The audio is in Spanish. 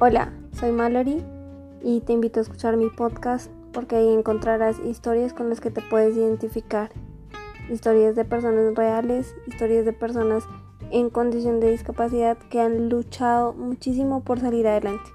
Hola, soy Mallory y te invito a escuchar mi podcast porque ahí encontrarás historias con las que te puedes identificar. Historias de personas reales, historias de personas en condición de discapacidad que han luchado muchísimo por salir adelante.